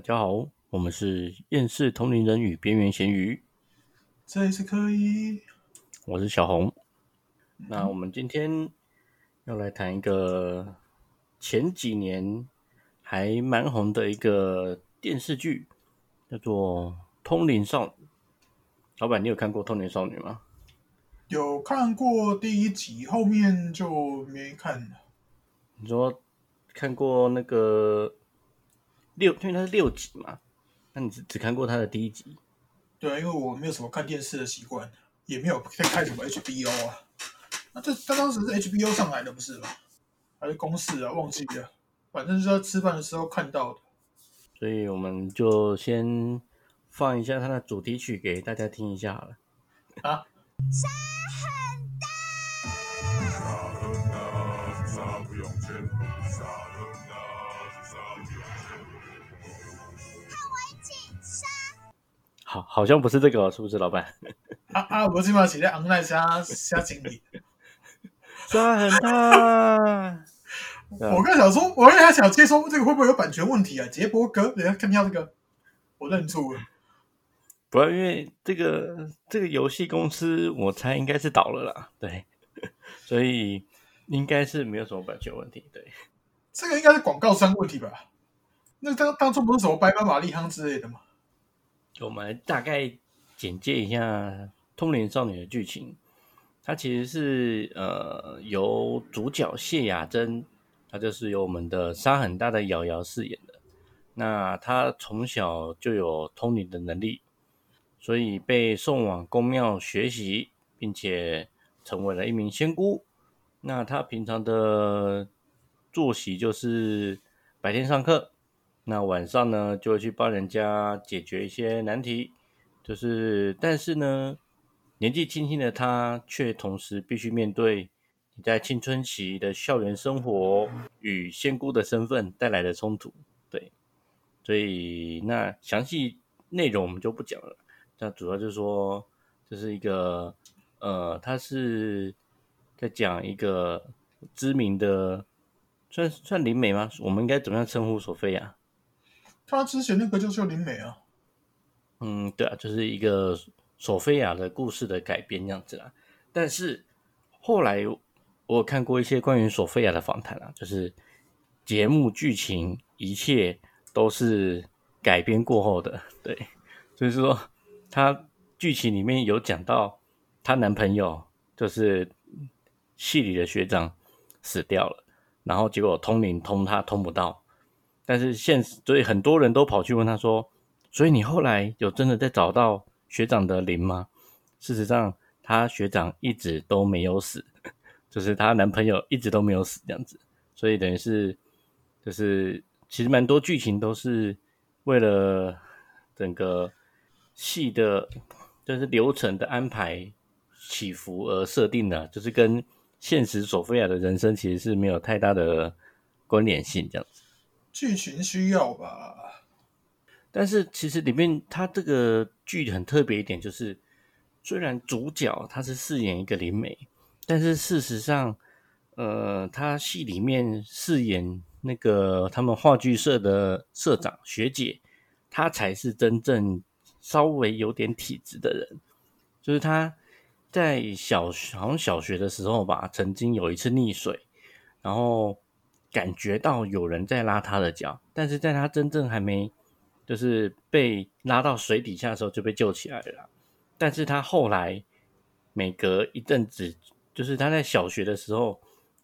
大家好，我们是厌世同龄人与边缘咸鱼，这一次可以。我是小红。那我们今天要来谈一个前几年还蛮红的一个电视剧，叫做《通灵少女》。老板，你有看过《通灵少女》吗？有看过第一集，后面就没看了。你说看过那个六，因为它是六集嘛，那你只只看过它的第一集？对啊，因为我没有什么看电视的习惯，也没有在看什么 HBO 啊。那这他当时是 HBO 上来的不是吗？还是公视啊？忘记了，反正是在吃饭的时候看到的。所以我们就先放一下它的主题曲给大家听一下好了。啊，好，好像不是这个、哦，是不是，老板？啊啊！我今晚写在昂奈下下经理。沙很大。我刚想说，我刚才想接收这个会不会有版权问题啊？杰博哥，人家看到这个，我认错了。不要，因为这个这个游戏公司，我猜应该是倒了啦。对，所以应该是没有什么版权问题。对，这个应该是广告商问题吧？那当当初不是什么白马玛丽康之类的吗？我们大概简介一下《通灵少女》的剧情。它其实是呃由主角谢雅珍，她就是由我们的沙很大的瑶瑶饰演的。那她从小就有通灵的能力，所以被送往宫庙学习，并且成为了一名仙姑。那她平常的作息就是白天上课，那晚上呢就会去帮人家解决一些难题。就是，但是呢，年纪轻轻的她却同时必须面对你在青春期的校园生活与仙姑的身份带来的冲突。对，所以那详细内容我们就不讲了。那主要就是说，这是一个呃，它是在讲一个知名的，算算灵媒吗？我们应该怎么样称呼索菲亚？他之前那个就叫灵美啊。嗯，对啊，就是一个索菲亚的故事的改编这样子啦。但是后来我看过一些关于索菲亚的访谈啊，就是节目剧情一切都是改编过后的，对，就是说她剧情里面有讲到她男朋友就是系里的学长死掉了，然后结果通灵通他通不到，但是现实，所以很多人都跑去问他说。所以你后来有真的在找到学长的灵吗？事实上，他学长一直都没有死，就是她男朋友一直都没有死这样子。所以等于是，就是其实蛮多剧情都是为了整个戏的，就是流程的安排起伏而设定的，就是跟现实索菲亚的人生其实是没有太大的关联性这样子。剧情需要吧。但是其实里面它这个剧很特别一点，就是虽然主角他是饰演一个灵媒，但是事实上，呃，他戏里面饰演那个他们话剧社的社长学姐，她才是真正稍微有点体质的人。就是他在小好像小学的时候吧，曾经有一次溺水，然后感觉到有人在拉他的脚，但是在他真正还没。就是被拉到水底下的时候就被救起来了，但是他后来每隔一阵子，就是他在小学的时候，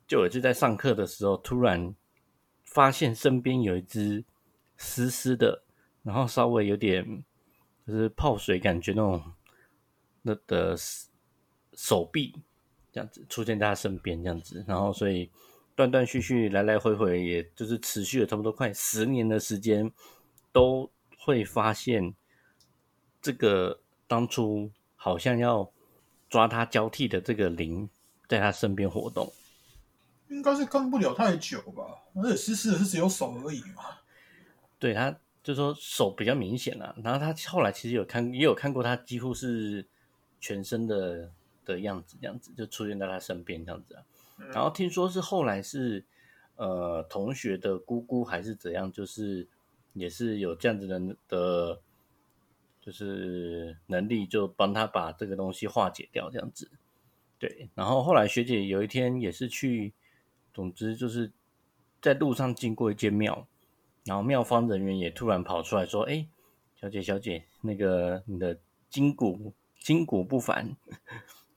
就有一次在上课的时候，突然发现身边有一只湿湿的，然后稍微有点就是泡水感觉那种那的手臂这样子出现在他身边这样子，然后所以断断续续来来回回，也就是持续了差不多快十年的时间都。会发现这个当初好像要抓他交替的这个灵在他身边活动，应该是跟不了太久吧，而且湿湿的是只有手而已嘛。对，他就说手比较明显了，然后他后来其实有看也有看过他几乎是全身的的样子，这样子就出现在他身边这样子啊。然后听说是后来是呃同学的姑姑还是怎样，就是。也是有这样子的的，就是能力，就帮他把这个东西化解掉，这样子。对，然后后来学姐有一天也是去，总之就是在路上经过一间庙，然后庙方人员也突然跑出来说：“哎，小姐小姐，那个你的筋骨筋骨不凡，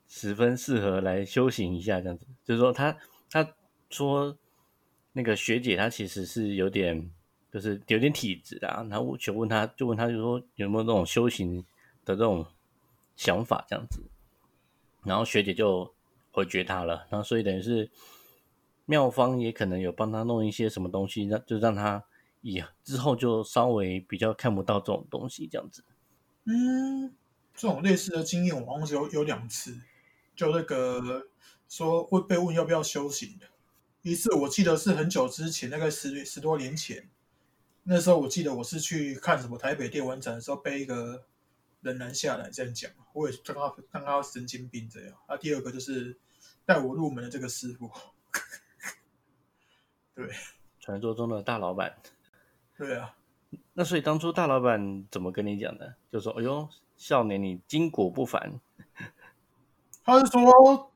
十分适合来修行一下，这样子。”就是说他他说那个学姐她其实是有点。就是有点体质啊，然后我就问他，就问他，就说有没有那种修行的这种想法这样子，然后学姐就回绝他了，然后所以等于是妙方也可能有帮他弄一些什么东西，让就让他以之后就稍微比较看不到这种东西这样子。嗯，这种类似的经验我好像是有有两次，就那个说会被问要不要修行的，一次我记得是很久之前，大概十十多年前。那时候我记得我是去看什么台北电玩展的时候，被一个人拦下来这样讲，我也当他当他神经病这样。啊，第二个就是带我入门的这个师傅，对，传说中的大老板，对啊。那所以当初大老板怎么跟你讲的？就说：“哎呦，少年你筋骨不凡。”他是说，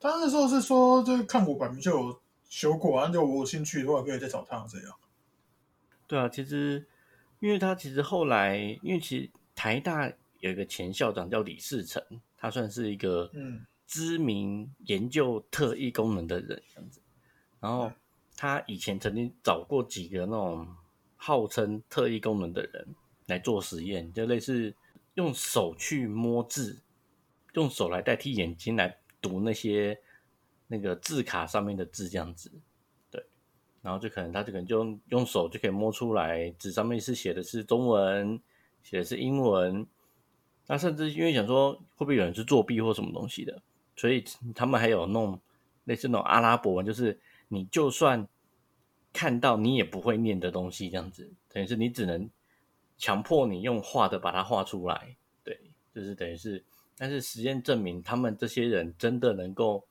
他那时候是说，就是看我版名就有修过，然后就我有兴趣的话，可以再找他这样。对啊，其实，因为他其实后来，因为其实台大有一个前校长叫李世成，他算是一个嗯知名研究特异功能的人这样子。然后他以前曾经找过几个那种号称特异功能的人来做实验，就类似用手去摸字，用手来代替眼睛来读那些那个字卡上面的字这样子。对然后就可能他就可能就用手就可以摸出来，纸上面是写的是中文，写的是英文。那甚至因为想说会不会有人是作弊或什么东西的，所以他们还有弄类似那种阿拉伯文，就是你就算看到你也不会念的东西，这样子等于是你只能强迫你用画的把它画出来。对，就是等于是，但是实验证明他们这些人真的能够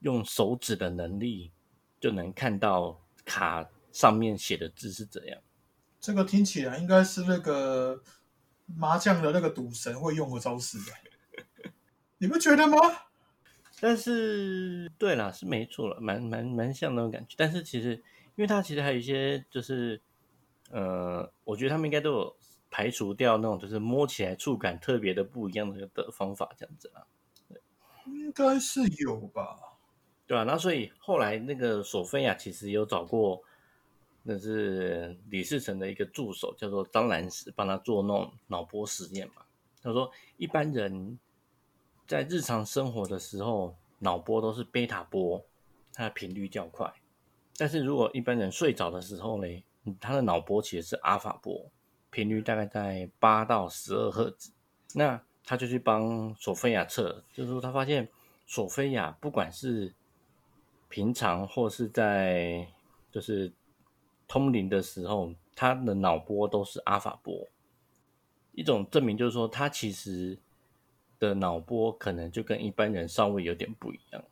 用手指的能力就能看到。卡上面写的字是怎样？这个听起来应该是那个麻将的那个赌神会用的招式吧？你不觉得吗？但是，对啦，是没错了，蛮蛮蛮像那种感觉。但是其实，因为它其实还有一些，就是呃，我觉得他们应该都有排除掉那种就是摸起来触感特别的不一样的的方法，这样子啊。应该是有吧。对啊，那所以后来那个索菲亚其实有找过，那是李世成的一个助手，叫做张兰石，帮他做那种脑波实验嘛。他说，一般人在日常生活的时候，脑波都是贝塔波，它的频率较快。但是如果一般人睡着的时候呢，他的脑波其实是阿法波，频率大概在八到十二赫兹。那他就去帮索菲亚测，就是说他发现索菲亚不管是平常或是在就是通灵的时候，他的脑波都是阿法波，一种证明就是说，他其实的脑波可能就跟一般人稍微有点不一样，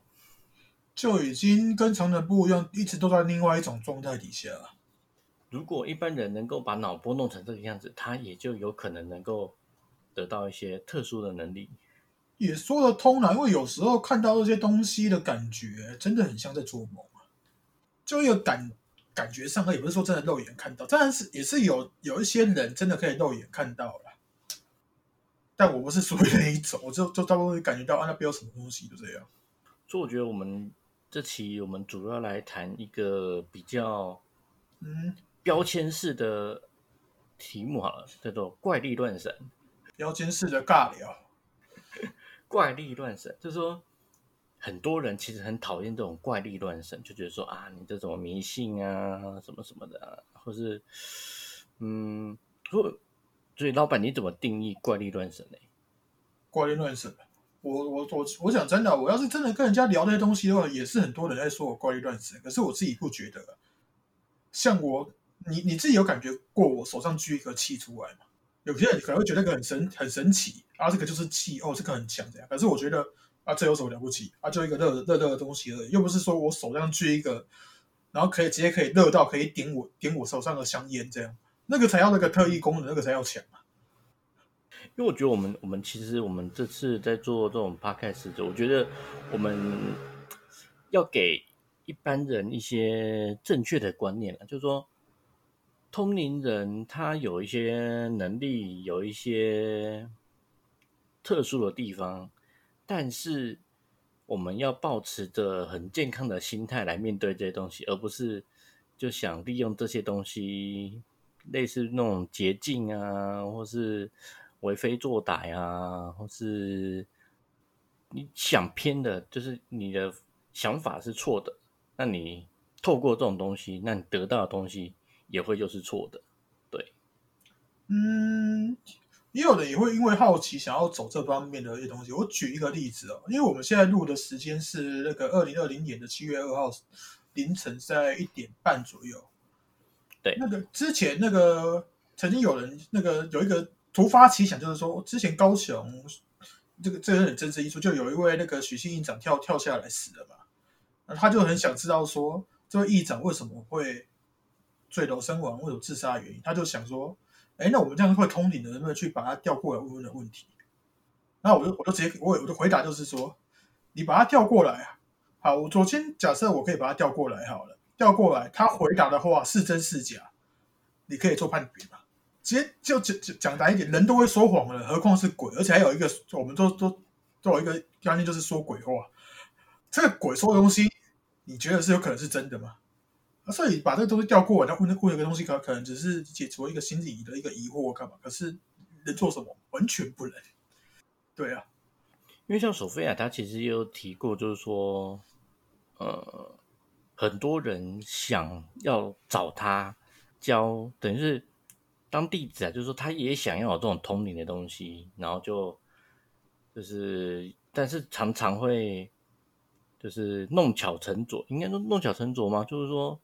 就已经跟常人不一样，一直都在另外一种状态底下。如果一般人能够把脑波弄成这个样子，他也就有可能能够得到一些特殊的能力。也说得通啦，因为有时候看到这些东西的感觉，真的很像在做梦啊。就一个感感觉上，也不是说真的肉眼看到，当然是也是有有一些人真的可以肉眼看到了。但我不是属于那一种，我就就大部分感觉到啊，那边有什么东西，就这样。所以我觉得我们这期我们主要来谈一个比较嗯标签式的题目好了，叫做怪力乱神。标签式的尬聊。怪力乱神，就是说，很多人其实很讨厌这种怪力乱神，就觉得说啊，你这种迷信啊，什么什么的，啊或是，嗯，所所以老板你怎么定义怪力乱神呢？怪力乱神，我我我我讲真的，我要是真的跟人家聊那些东西的话，也是很多人在说我怪力乱神，可是我自己不觉得。像我，你你自己有感觉过我手上举一个气出来吗？有些人可能会觉得那个很神很神奇啊，这个就是气哦，这个很强这样。可是我觉得啊，这有什么了不起啊？就一个热热热的东西而已，又不是说我手上举一个，然后可以直接可以热到可以点我点我手上的香烟这样。那个才要那个特异功能，那个才要强啊。因为我觉得我们我们其实我们这次在做这种 podcast，我觉得我们要给一般人一些正确的观念了，就是说，通灵人他有一些能力，有一些特殊的地方，但是我们要保持着很健康的心态来面对这些东西，而不是就想利用这些东西，类似那种捷径啊，或是。为非作歹啊，或是你想偏的，就是你的想法是错的，那你透过这种东西，那你得到的东西也会就是错的，对。嗯，也有的也会因为好奇想要走这方面的一些东西。我举一个例子哦，因为我们现在录的时间是那个二零二零年的七月二号凌晨在一点半左右。对，那个之前那个曾经有人那个有一个。突发奇想，就是说，之前高雄这个这个很真实一出，就有一位那个许姓议长跳跳下来死了嘛，那他就很想知道说，这位议长为什么会坠楼身亡，或者自杀原因，他就想说，哎，那我们这样会通灵的，能不能去把他调过来问问的问题？那我就我就直接我我的回答就是说，你把他调过来啊，好，我昨天假设我可以把他调过来好了，调过来，他回答的话是真是假，你可以做判别嘛。直接就讲讲讲白一点，人都会说谎了，何况是鬼？而且还有一个，我们都都都有一个概念，就是说鬼话。这个鬼说的东西，你觉得是有可能是真的吗？所以把这个东西调过来，他问问一个东西，可可能只是解除一个心理的一个疑惑，干嘛？可是能做什么？完全不能。对啊，因为像索菲亚，他其实也有提过，就是说，呃，很多人想要找他教，等于是。当弟子啊，就是说他也想要有这种通灵的东西，然后就就是，但是常常会就是弄巧成拙，应该说弄巧成拙吗？就是说，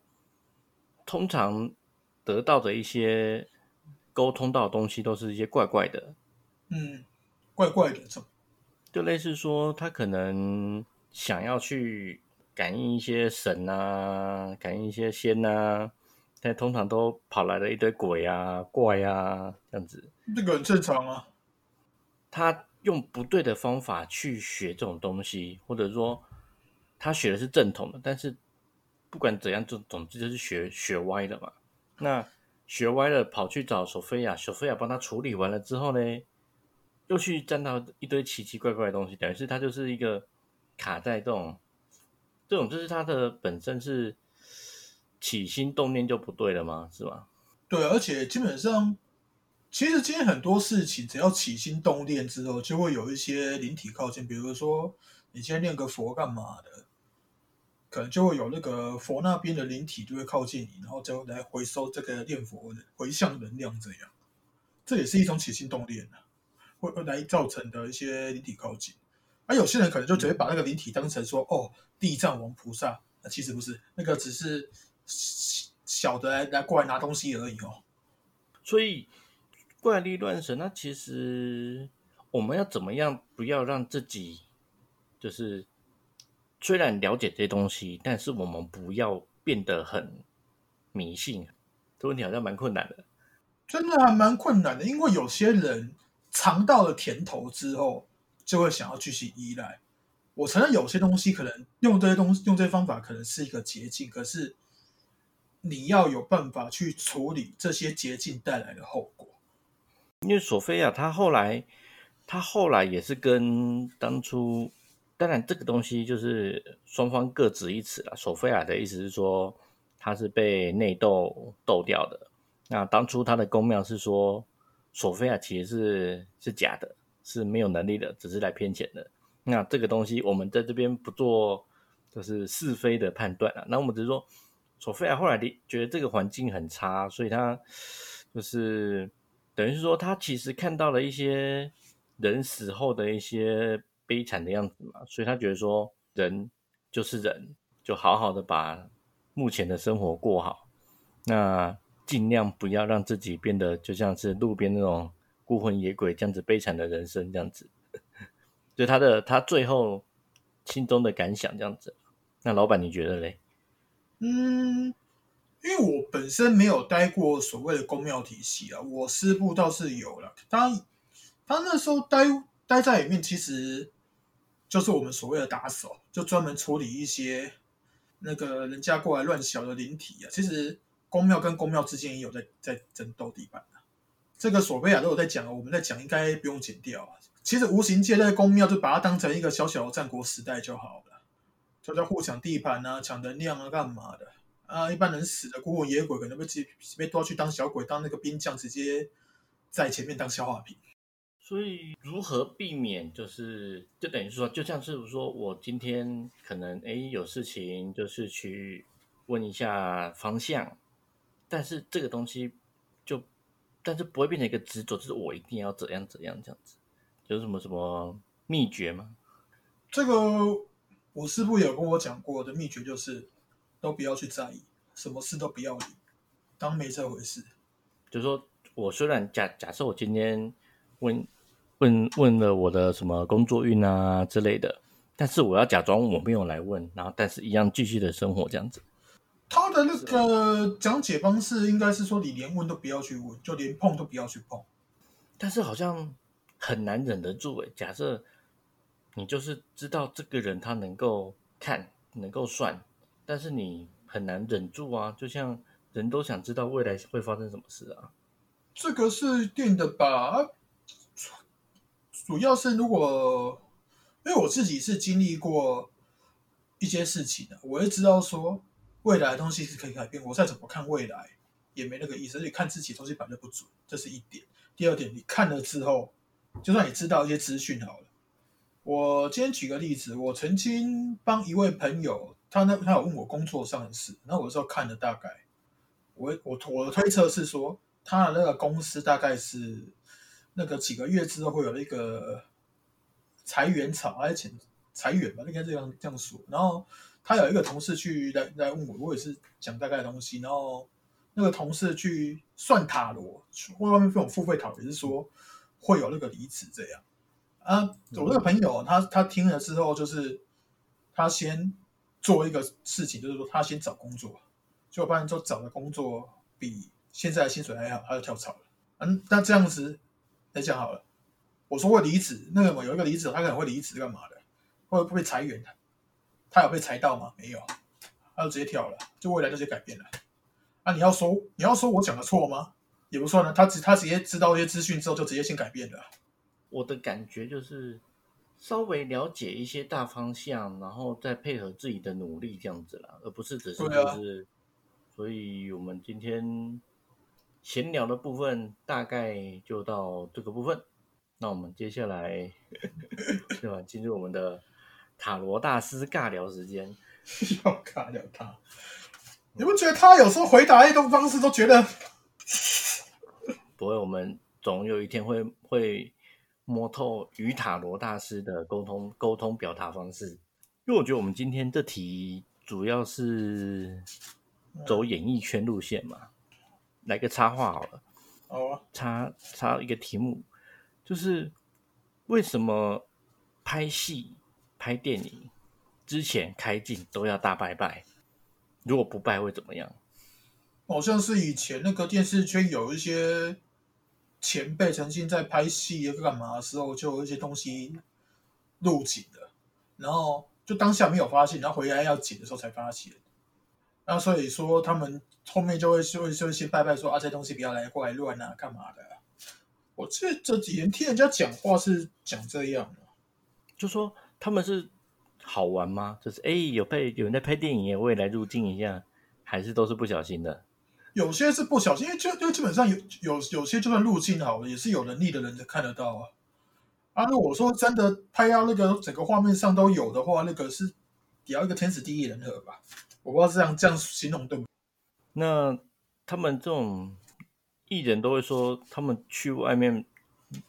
通常得到的一些沟通到的东西，都是一些怪怪的，嗯，怪怪的，就类似说他可能想要去感应一些神啊，感应一些仙啊。但通常都跑来了一堆鬼啊、怪啊这样子，这个很正常啊。他用不对的方法去学这种东西，或者说他学的是正统的，但是不管怎样，总总之就是学学歪了嘛。那学歪了，跑去找索菲亚，索菲亚帮他处理完了之后呢，又去沾到一堆奇奇怪怪的东西，等于是他就是一个卡在这种这种，就是他的本身是。起心动念就不对了吗？是吧？对，而且基本上，其实今天很多事情，只要起心动念之后，就会有一些灵体靠近。比如说，你今天念个佛干嘛的，可能就会有那个佛那边的灵体就会靠近你，然后就来回收这个念佛的回向能量。这样，这也是一种起心动念啊，会会来造成的一些灵体靠近。而有些人可能就直接把那个灵体当成说，哦，地藏王菩萨。那其实不是，那个只是。小的来来过来拿东西而已哦，所以怪力乱神，那其实我们要怎么样不要让自己就是虽然了解这些东西，但是我们不要变得很迷信。这问题好像蛮困难的，真的还蛮困难的，因为有些人尝到了甜头之后，就会想要继续依赖。我承认有些东西可能用这些东西用这些方法可能是一个捷径，可是。你要有办法去处理这些捷径带来的后果。因为索菲亚她后来，她后来也是跟当初，当然这个东西就是双方各执一词了。索菲亚的意思是说，他是被内斗斗掉的。那当初他的公庙是说，索菲亚其实是是假的，是没有能力的，只是来骗钱的。那这个东西我们在这边不做就是是非的判断了。那我们只是说。索菲亚后来的觉得这个环境很差，所以他就是等于是说，他其实看到了一些人死后的一些悲惨的样子嘛，所以他觉得说，人就是人，就好好的把目前的生活过好，那尽量不要让自己变得就像是路边那种孤魂野鬼这样子悲惨的人生这样子，就他的他最后心中的感想这样子。那老板你觉得嘞？嗯，因为我本身没有待过所谓的公庙体系啊，我师部倒是有了。他他那时候待待在里面，其实就是我们所谓的打手，就专门处理一些那个人家过来乱小的灵体啊。其实宫庙跟宫庙之间也有在在争斗地板啊。这个索菲亚都有在讲，我们在讲应该不用剪掉啊。其实无形界那个宫庙就把它当成一个小小的战国时代就好了，就在互抢地盘啊、抢能量啊、干嘛的啊？一般人死的孤魂野鬼可能被被被抓去当小鬼，当那个兵将，直接在前面当消化品。所以如何避免，就是就等于说，就像是说我今天可能哎有事情，就是去问一下方向，但是这个东西就但是不会变成一个执着，就是我一定要怎样怎样这样子。有什么什么秘诀吗？这个我师傅有跟我讲过的秘诀就是，都不要去在意，什么事都不要理，当没这回事。就是说我虽然假假设我今天问问问了我的什么工作运啊之类的，但是我要假装我没有来问，然后但是一样继续的生活这样子。他的那个讲解方式应该是说，你连问都不要去问，就连碰都不要去碰。但是好像。很难忍得住诶。假设你就是知道这个人他能够看，能够算，但是你很难忍住啊。就像人都想知道未来会发生什么事啊。这个是定的吧？主要是如果因为我自己是经历过一些事情的，我会知道说未来的东西是可以改变。我再怎么看未来也没那个意思，而且看自己东西摆的不准，这是一点。第二点，你看了之后。就算你知道一些资讯好了，我今天举个例子，我曾经帮一位朋友，他那他有问我工作上的事，那我候看了大概，我我我的推测是说，他的那个公司大概是那个几个月之后会有一个裁员潮，而且裁员吧，应该这样这样说。然后他有一个同事去来来问我，我也是讲大概的东西，然后那个同事去算塔罗，或外面这种付费塔也是说。会有那个离职这样啊？我那个朋友，他他听了之后，就是他先做一个事情，就是说他先找工作，结果发现说找的工作比现在的薪水还好，他就跳槽了。嗯，那这样子来讲好了，我说会离职，那个有一个离职，他可能会离职干嘛的？会不会被裁员的？他有被裁到吗？没有，他就直接跳了，就未来就直接改变了。啊，你要说你要说我讲的错吗？也不算呢，他直他直接知道一些资讯之后，就直接先改变了。我的感觉就是稍微了解一些大方向，然后再配合自己的努力这样子啦，而不是只是就是。所以我们今天闲聊的部分大概就到这个部分。那我们接下来对吧，进入我们的塔罗大师尬聊时间，要尬聊他。你不觉得他有时候回答一种方式都觉得？不会，我们总有一天会会摸透与塔罗大师的沟通沟通表达方式。因为我觉得我们今天这题主要是走演艺圈路线嘛，来个插画好了。哦，插插一个题目，就是为什么拍戏、拍电影之前开镜都要大拜拜？如果不拜会怎么样？好像是以前那个电视圈有一些。前辈曾经在拍戏干嘛的时候，就有一些东西录景的，然后就当下没有发现，然后回来要剪的时候才发现。那所以说他们后面就会就会就先拜拜说啊，这东西不要来过来乱啊，干嘛的？我这这几年听人家讲话是讲这样的，就说他们是好玩吗？就是哎，有拍有人在拍电影，我也来入境一下，还是都是不小心的？有些是不小心，因为就就基本上有有有些就算入境好了，也是有能力的人才看得到啊。啊，如果说真的拍到那个整个画面上都有的话，那个是也要一个天时地利人和吧？我不知道这样这样形容对不？那他们这种艺人都会说，他们去外面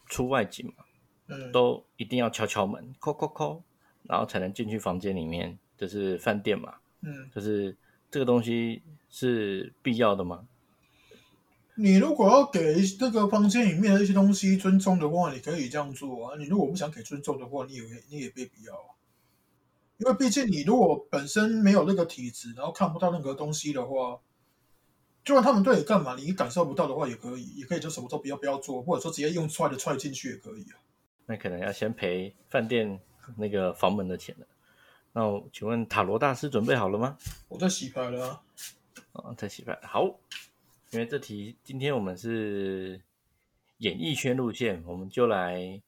出外景嘛，嗯，都一定要敲敲门，敲敲敲，然后才能进去房间里面，就是饭店嘛，嗯，就是这个东西。是必要的吗？你如果要给这个房间里面的一些东西尊重的话，你可以这样做啊。你如果不想给尊重的话，你也你也没必要啊。因为毕竟你如果本身没有那个体质，然后看不到任何东西的话，就算他们对你干嘛，你感受不到的话也可以，也可以就什么都不要不要做，或者说直接用踹的踹进去也可以啊。那可能要先赔饭店那个房门的钱了。那我请问塔罗大师准备好了吗？我在洗牌了啊，啊，在洗牌。好，因为这题今天我们是演艺圈路线，我们就来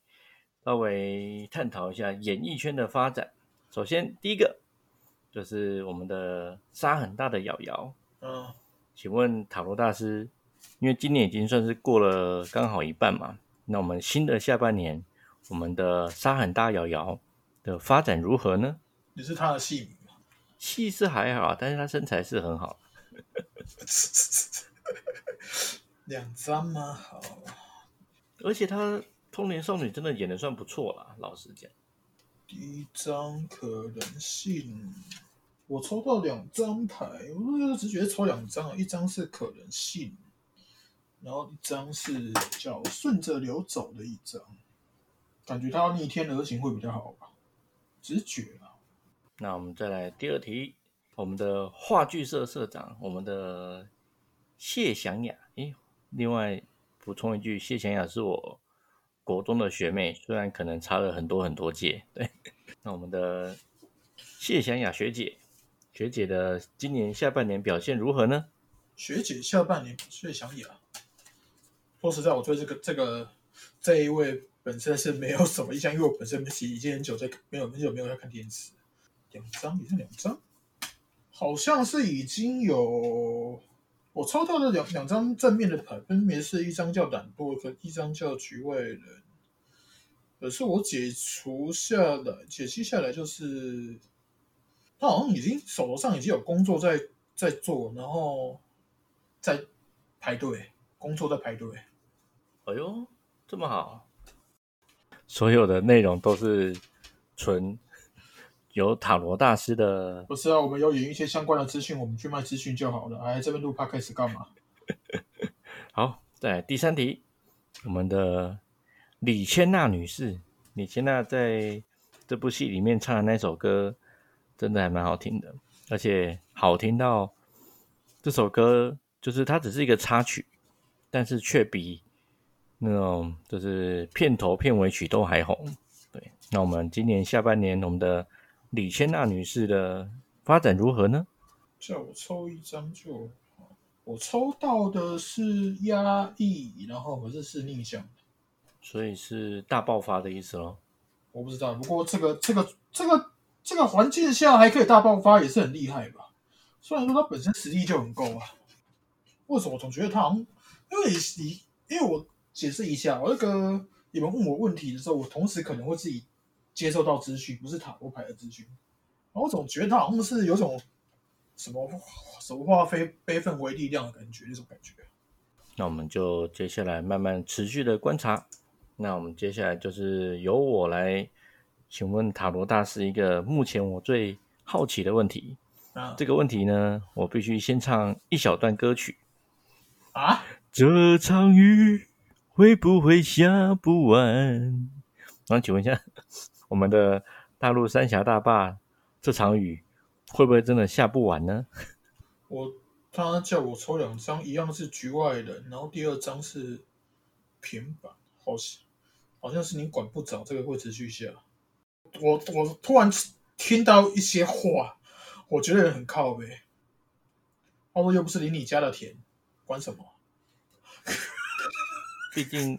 稍微探讨一下演艺圈的发展。首先，第一个就是我们的沙很大的瑶瑶。嗯，请问塔罗大师，因为今年已经算是过了刚好一半嘛，那我们新的下半年，我们的沙很大瑶瑶的发展如何呢？你是他的戏迷吗？戏是还好，但是他身材是很好。两张吗？好，而且他通灵少女真的演的算不错啦，老实讲。第一张可能性，我抽到两张牌，我只觉抽两张，一张是可能性，然后一张是叫顺着流走的一张，感觉他要逆天而行会比较好吧，直觉啊。那我们再来第二题，我们的话剧社社长，我们的谢祥雅。诶，另外补充一句，谢祥雅是我国中的学妹，虽然可能差了很多很多届。对，那我们的谢祥雅学姐，学姐的今年下半年表现如何呢？学姐下半年最想雅。说实在，我对这个这个这一位本身是没有什么印象，因为我本身已经很久在没有很久没有在看电视。两张也是两张，好像是已经有我抽到的两两张正面的牌，分别是一张叫懒惰，和一张叫局外人。可是我解除下来，解析下来就是他好像已经手头上已经有工作在在做，然后在排队工作在排队。哎呦，这么好！所有的内容都是纯有塔罗大师的，不是啊，我们有引一些相关的资讯，我们去卖资讯就好了。哎，这边录 p 开始干嘛？好，再来第三题，我们的李千娜女士，李千娜在这部戏里面唱的那首歌，真的还蛮好听的，而且好听到这首歌就是它只是一个插曲，但是却比那种就是片头片尾曲都还红。对，那我们今年下半年我们的李千娜女士的发展如何呢？叫我抽一张就好。我抽到的是压抑，然后可是是逆向的，所以是大爆发的意思咯。我不知道。不过这个这个这个这个环境下还可以大爆发，也是很厉害吧？虽然说他本身实力就很够啊。为什么我总觉得他好像？因为你因为我解释一下，我那个你们问我问题的时候，我同时可能会自己接受到资讯，不是塔罗牌的资讯。然后我总觉得他好像是有种什么什么化非悲愤为力量的感觉，那种感觉。那我们就接下来慢慢持续的观察。那我们接下来就是由我来请问塔罗大师一个目前我最好奇的问题。啊这个问题呢，我必须先唱一小段歌曲。啊！这场雨会不会下不完？然后请问一下，我们的大陆三峡大坝这场雨会不会真的下不完呢？我他叫我抽两张，一样是局外人，然后第二张是平板，好像好像是你管不着，这个会持续下。我我突然听到一些话，我觉得很靠背。他说又不是领你家的田，管什么？毕竟，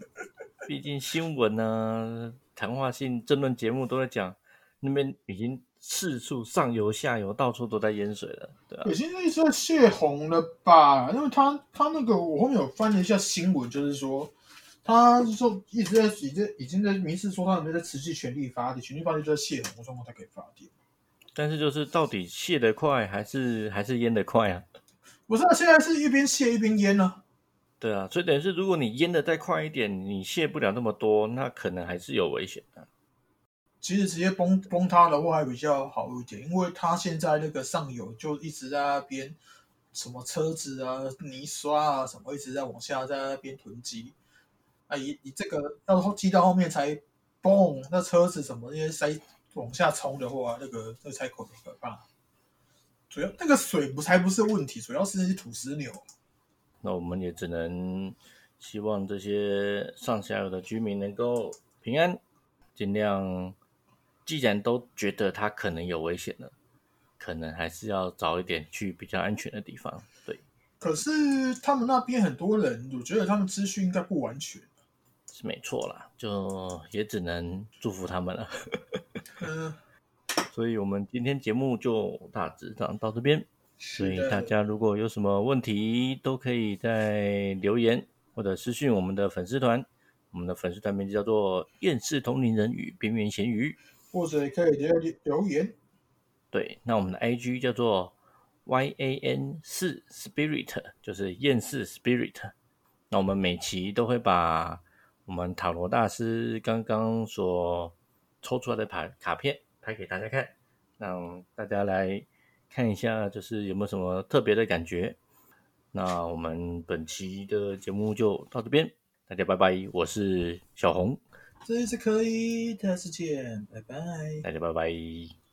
毕竟新闻呢、谈话性争论节目都在讲，那边已经四处上游、下游到处都在淹水了，对啊有，现在一直在泄洪了吧？因为他他那个我后面有翻了一下新闻，就是说他是说一直在已经已经在明示说他们在持续全力发电，全力发电就在泄洪的状况才可以发电。但是就是到底泄得快还是还是淹得快啊？不是啊，现在是一边泄一边淹呢、对啊，所以等于是如果你淹的再快一点，你泄不了那么多，那可能还是有危险的。其实直接崩崩塌的话还比较好一点，因为它现在那个上游就一直在那边什么车子啊、泥刷啊什么一直在往下在那边囤积，啊，你你这个到后积到后面才嘣，那车子什么那些塞往下冲的话，那个那才可可怕。主要那个水不才不是问题，主要是那些土石流。那我们也只能希望这些上下游的居民能够平安，尽量。既然都觉得它可能有危险了，可能还是要早一点去比较安全的地方。对，可是他们那边很多人，我觉得他们资讯应该不完全。是没错啦，就也只能祝福他们了。嗯，所以我们今天节目就大致上到这边。所以大家如果有什么问题，都可以在留言或者私讯我们的粉丝团。我们的粉丝团名字叫做“厌世同龄人与边缘咸鱼”。或者也可以留留言。对，那我们的 I G 叫做 Y A N 四 Spirit，就是厌世 Spirit。那我们每期都会把我们塔罗大师刚刚所抽出来的牌卡片拍给大家看，让大家来看一下，就是有没有什么特别的感觉。那我们本期的节目就到这边，大家拜拜，我是小红。这一次可以，下次见，拜拜，大家拜拜。